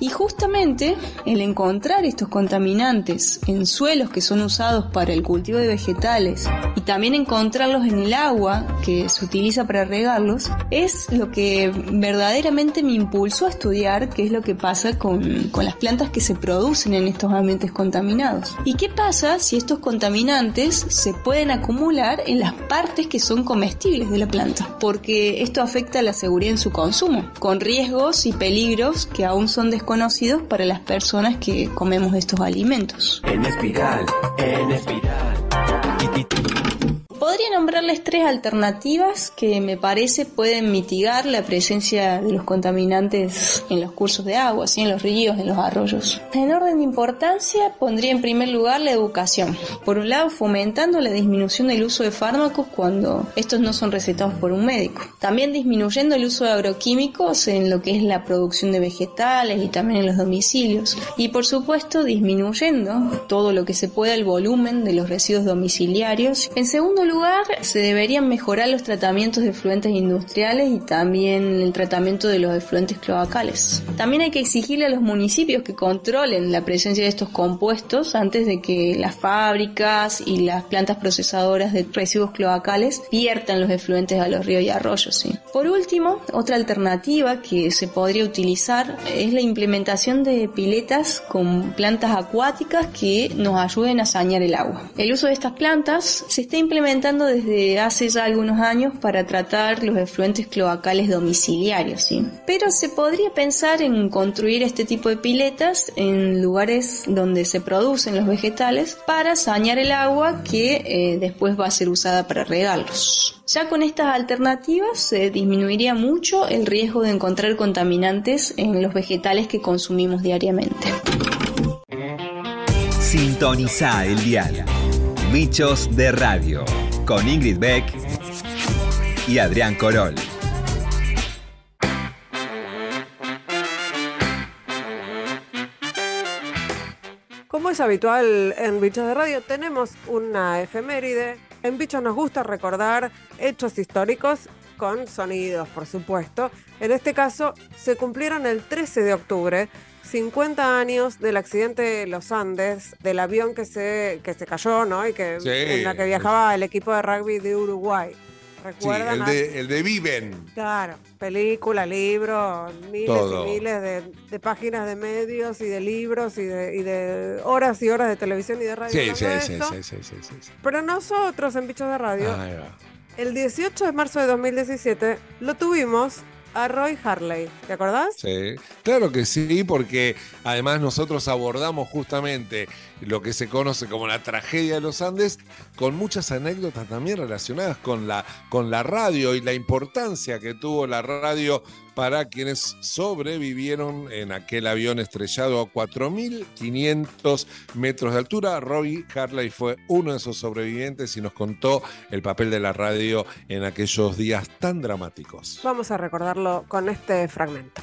Speaker 14: Y justamente el encontrar estos contaminantes en suelos que son usados para el cultivo de vegetales y también encontrarlos en el agua que se utiliza para regarlos es lo que verdaderamente me impulsó a estudiar qué es lo que pasa con, con las plantas que se producen en estos ambientes contaminados. ¿Y qué pasa si estos contaminantes se pueden acumular en las partes que son comestibles de la planta? Porque esto afecta a la seguridad en su consumo, con riesgos y peligros que aún son desconocidos para las personas que comemos estos alimentos.
Speaker 16: En espiral, en espiral.
Speaker 14: Nombrarles tres alternativas que me parece pueden mitigar la presencia de los contaminantes en los cursos de agua, ¿sí? en los ríos, en los arroyos. En orden de importancia, pondría en primer lugar la educación. Por un lado, fomentando la disminución del uso de fármacos cuando estos no son recetados por un médico. También disminuyendo el uso de agroquímicos en lo que es la producción de vegetales y también en los domicilios. Y por supuesto, disminuyendo todo lo que se pueda el volumen de los residuos domiciliarios. En segundo lugar, se deberían mejorar los tratamientos de efluentes industriales y también el tratamiento de los efluentes cloacales. También hay que exigirle a los municipios que controlen la presencia de estos compuestos antes de que las fábricas y las plantas procesadoras de residuos cloacales viertan los efluentes a los ríos y arroyos. Por último, otra alternativa que se podría utilizar es la implementación de piletas con plantas acuáticas que nos ayuden a sanear el agua. El uso de estas plantas se está implementando desde hace ya algunos años para tratar los efluentes cloacales domiciliarios, ¿sí? Pero se podría pensar en construir este tipo de piletas en lugares donde se producen los vegetales para sanear el agua que eh, después va a ser usada para regarlos. Ya con estas alternativas se disminuiría mucho el riesgo de encontrar contaminantes en los vegetales que consumimos diariamente.
Speaker 11: Sintoniza el dial. Bichos de Radio con Ingrid Beck y Adrián Corol.
Speaker 1: Como es habitual en Bichos de Radio, tenemos una efeméride. En Bichos nos gusta recordar hechos históricos con sonidos, por supuesto. En este caso, se cumplieron el 13 de octubre 50 años del accidente de los Andes, del avión que se, que se cayó, ¿no? Y que,
Speaker 2: Sí.
Speaker 1: en la que viajaba el equipo de rugby de Uruguay.
Speaker 2: Sí,
Speaker 1: ¿Recuerdan?
Speaker 2: el de, el de Viven.
Speaker 1: Claro, película, libro, miles
Speaker 2: Todo.
Speaker 1: y miles de, de páginas de medios y de libros y de, y de horas y horas de televisión y de radio.
Speaker 2: Sí, sí, sí,
Speaker 1: esto.
Speaker 2: sí, sí, sí, sí, sí.
Speaker 1: Pero nosotros en Bichos de Radio, el 18 de marzo de 2017, lo tuvimos a Roy Harley. ¿Te acordás?
Speaker 2: Sí, claro que sí, porque además nosotros abordamos justamente lo que se conoce como la tragedia de los Andes, con muchas anécdotas también relacionadas con la, con la radio y la importancia que tuvo la radio para quienes sobrevivieron en aquel avión estrellado a 4.500 metros de altura. Robbie Harley fue uno de esos sobrevivientes y nos contó el papel de la radio en aquellos días tan dramáticos.
Speaker 1: Vamos a recordarlo con este fragmento.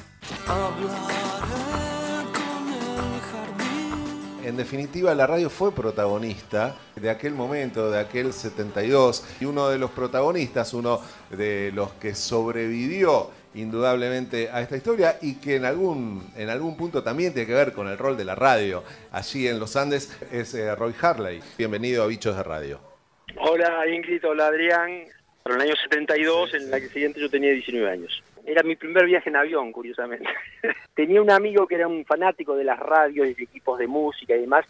Speaker 17: En definitiva, la radio fue protagonista de aquel momento, de aquel 72, y uno de los protagonistas, uno de los que sobrevivió indudablemente a esta historia y que en algún, en algún punto también tiene que ver con el rol de la radio allí en los Andes, es eh, Roy Harley. Bienvenido a Bichos de Radio.
Speaker 18: Hola Ingrid, hola Adrián. En el año 72, en el año siguiente yo tenía 19 años. Era mi primer viaje en avión, curiosamente. tenía un amigo que era un fanático de las radios y de equipos de música y demás,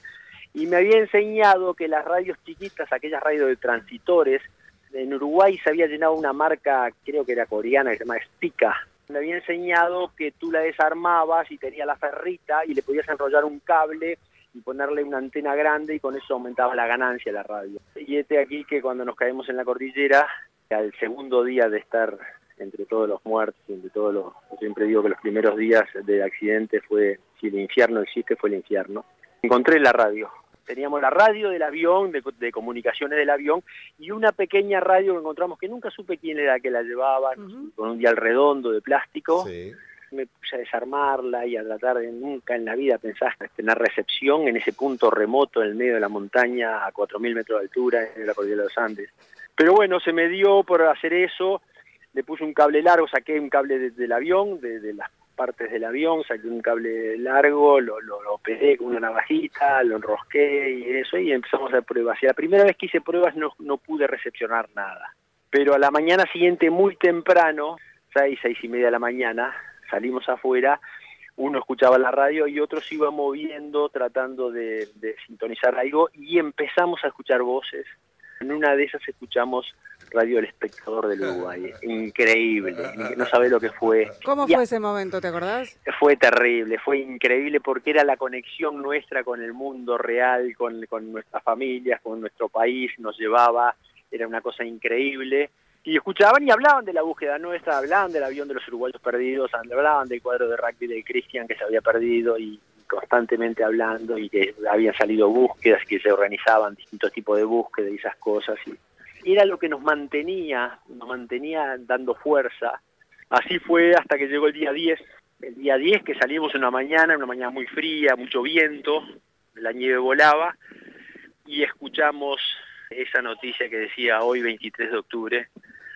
Speaker 18: y me había enseñado que las radios chiquitas, aquellas radios de transitores, en Uruguay se había llenado una marca, creo que era coreana, que se llama Spica. Me había enseñado que tú la desarmabas y tenía la ferrita y le podías enrollar un cable y ponerle una antena grande y con eso aumentaba la ganancia de la radio. Y este aquí que cuando nos caemos en la cordillera, al segundo día de estar entre todos los muertos, entre todos los, yo siempre digo que los primeros días del accidente fue, si el infierno existe, fue el infierno. Encontré la radio Teníamos la radio del avión, de, de comunicaciones del avión, y una pequeña radio que encontramos que nunca supe quién era que la llevaba, con un dial redondo de plástico. Me puse a desarmarla y a tratar de nunca en la vida pensar en tener recepción en ese punto remoto en el medio de la montaña a 4.000 metros de altura en la cordillera de los Andes. Pero bueno, se me dio por hacer eso, le puse un cable largo, saqué un cable de- del avión, de, las partes del avión, saqué un cable largo, lo, lo, con una navajita, lo enrosqué y eso, y empezamos a hacer pruebas. Y la primera vez que hice pruebas no, no pude recepcionar nada. Pero a la mañana siguiente, muy temprano, seis, seis y media de la mañana, salimos afuera, uno escuchaba la radio y otro se iba moviendo tratando de sintonizar algo y empezamos a escuchar voces. En una de esas escuchamos Radio El Espectador del Uruguay. Increíble, no sabe lo que fue.
Speaker 1: ¿Cómo
Speaker 18: Y
Speaker 1: fue ese momento, te acordás?
Speaker 18: fue terrible, fue increíble porque era la conexión nuestra con el mundo real, con, con nuestras familias, con nuestro país, nos llevaba, era una cosa increíble. Y escuchaban y hablaban de la búsqueda nuestra, hablaban del avión de los uruguayos perdidos, hablaban del cuadro de rugby de Cristian que se había perdido y constantemente hablando y que habían salido búsquedas, que se organizaban distintos tipos de búsquedas y esas cosas. Y era lo que nos mantenía, nos mantenía dando fuerza. Así fue hasta que llegó el día 10. El día 10 que salimos una mañana, una mañana muy fría, mucho viento, la nieve volaba y escuchamos esa noticia que decía hoy 23 de octubre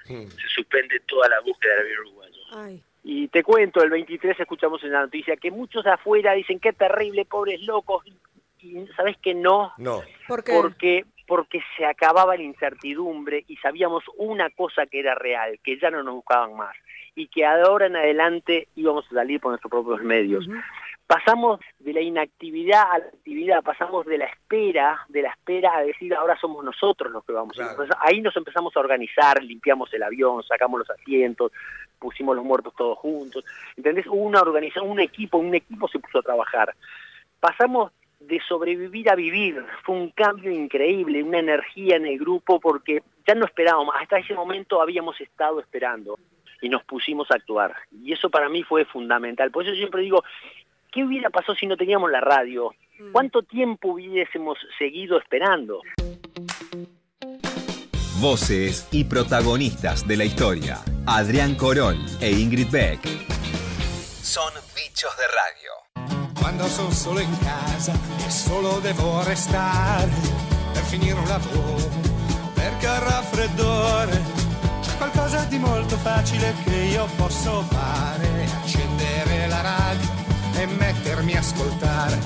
Speaker 18: se suspende toda la búsqueda del avión uruguayo. Y te cuento, el 23 escuchamos una noticia que muchos de afuera dicen qué terrible, pobres locos, y, y sabes que no,
Speaker 17: No.
Speaker 1: ¿Por qué?
Speaker 18: porque porque se acababa la incertidumbre y sabíamos una cosa que era real, que ya no nos buscaban más y que ahora en adelante íbamos a salir por nuestros propios medios. Pasamos de la inactividad a la actividad, pasamos de la espera, de la espera a decir ahora somos nosotros los que vamos. Entonces, ahí nos empezamos a organizar, limpiamos el avión, sacamos los asientos, pusimos los muertos todos juntos. ¿Entendés? Hubo una organización, un equipo, un equipo se puso a trabajar. Pasamos de sobrevivir a vivir. Fue un cambio increíble, una energía en el grupo porque ya no esperábamos, hasta ese momento habíamos estado esperando y nos pusimos a actuar. Y eso para mí fue fundamental. Por eso yo siempre digo, ¿qué hubiera pasado si no teníamos la radio? ¿Cuánto tiempo hubiésemos seguido esperando?
Speaker 11: Voces y protagonistas de la historia. Adrián Corol e Ingrid Beck. Son bichos de radio.
Speaker 19: Quando sono solo in casa e solo devo restare per finire un lavoro, perché al raffreddore c'è qualcosa di molto facile che io posso fare, accendere la radio e mettermi a ascoltare.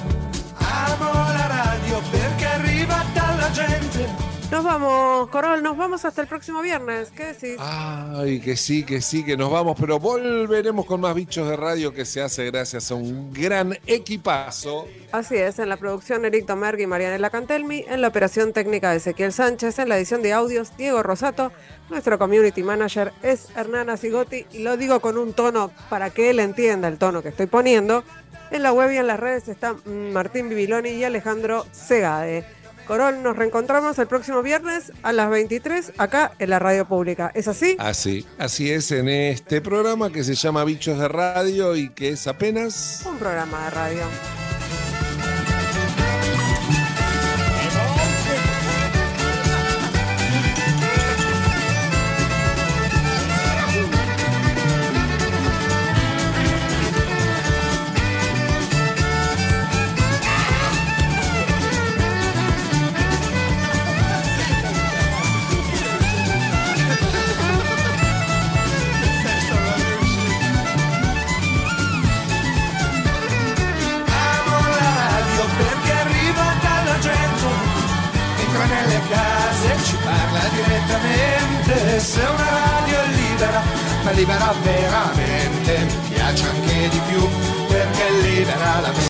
Speaker 19: Amo la radio perché arriva dalla gente.
Speaker 1: Nos vamos, Corol, nos vamos hasta el próximo viernes. ¿Qué decís?
Speaker 2: Ay, que sí, que sí, que nos vamos, pero volveremos con más bichos de radio que se hace gracias a un gran equipazo.
Speaker 1: Así es, en la producción Eric Tomergui y Marianela Cantelmi, en la operación técnica de Ezequiel Sánchez, en la edición de audios Diego Rosato, nuestro community manager es Hernana Sigotti y lo digo con un tono para que él entienda el tono que estoy poniendo. En la web y en las redes están Martín Bibiloni y Alejandro Segade. Corol, nos reencontramos el próximo viernes a las 23 acá en la radio pública. ¿Es así?
Speaker 2: Así, así es en este programa que se llama Bichos de Radio y que es apenas
Speaker 1: Un programa de radio.
Speaker 19: Libera veramente, piace anche di più perché libera la mente.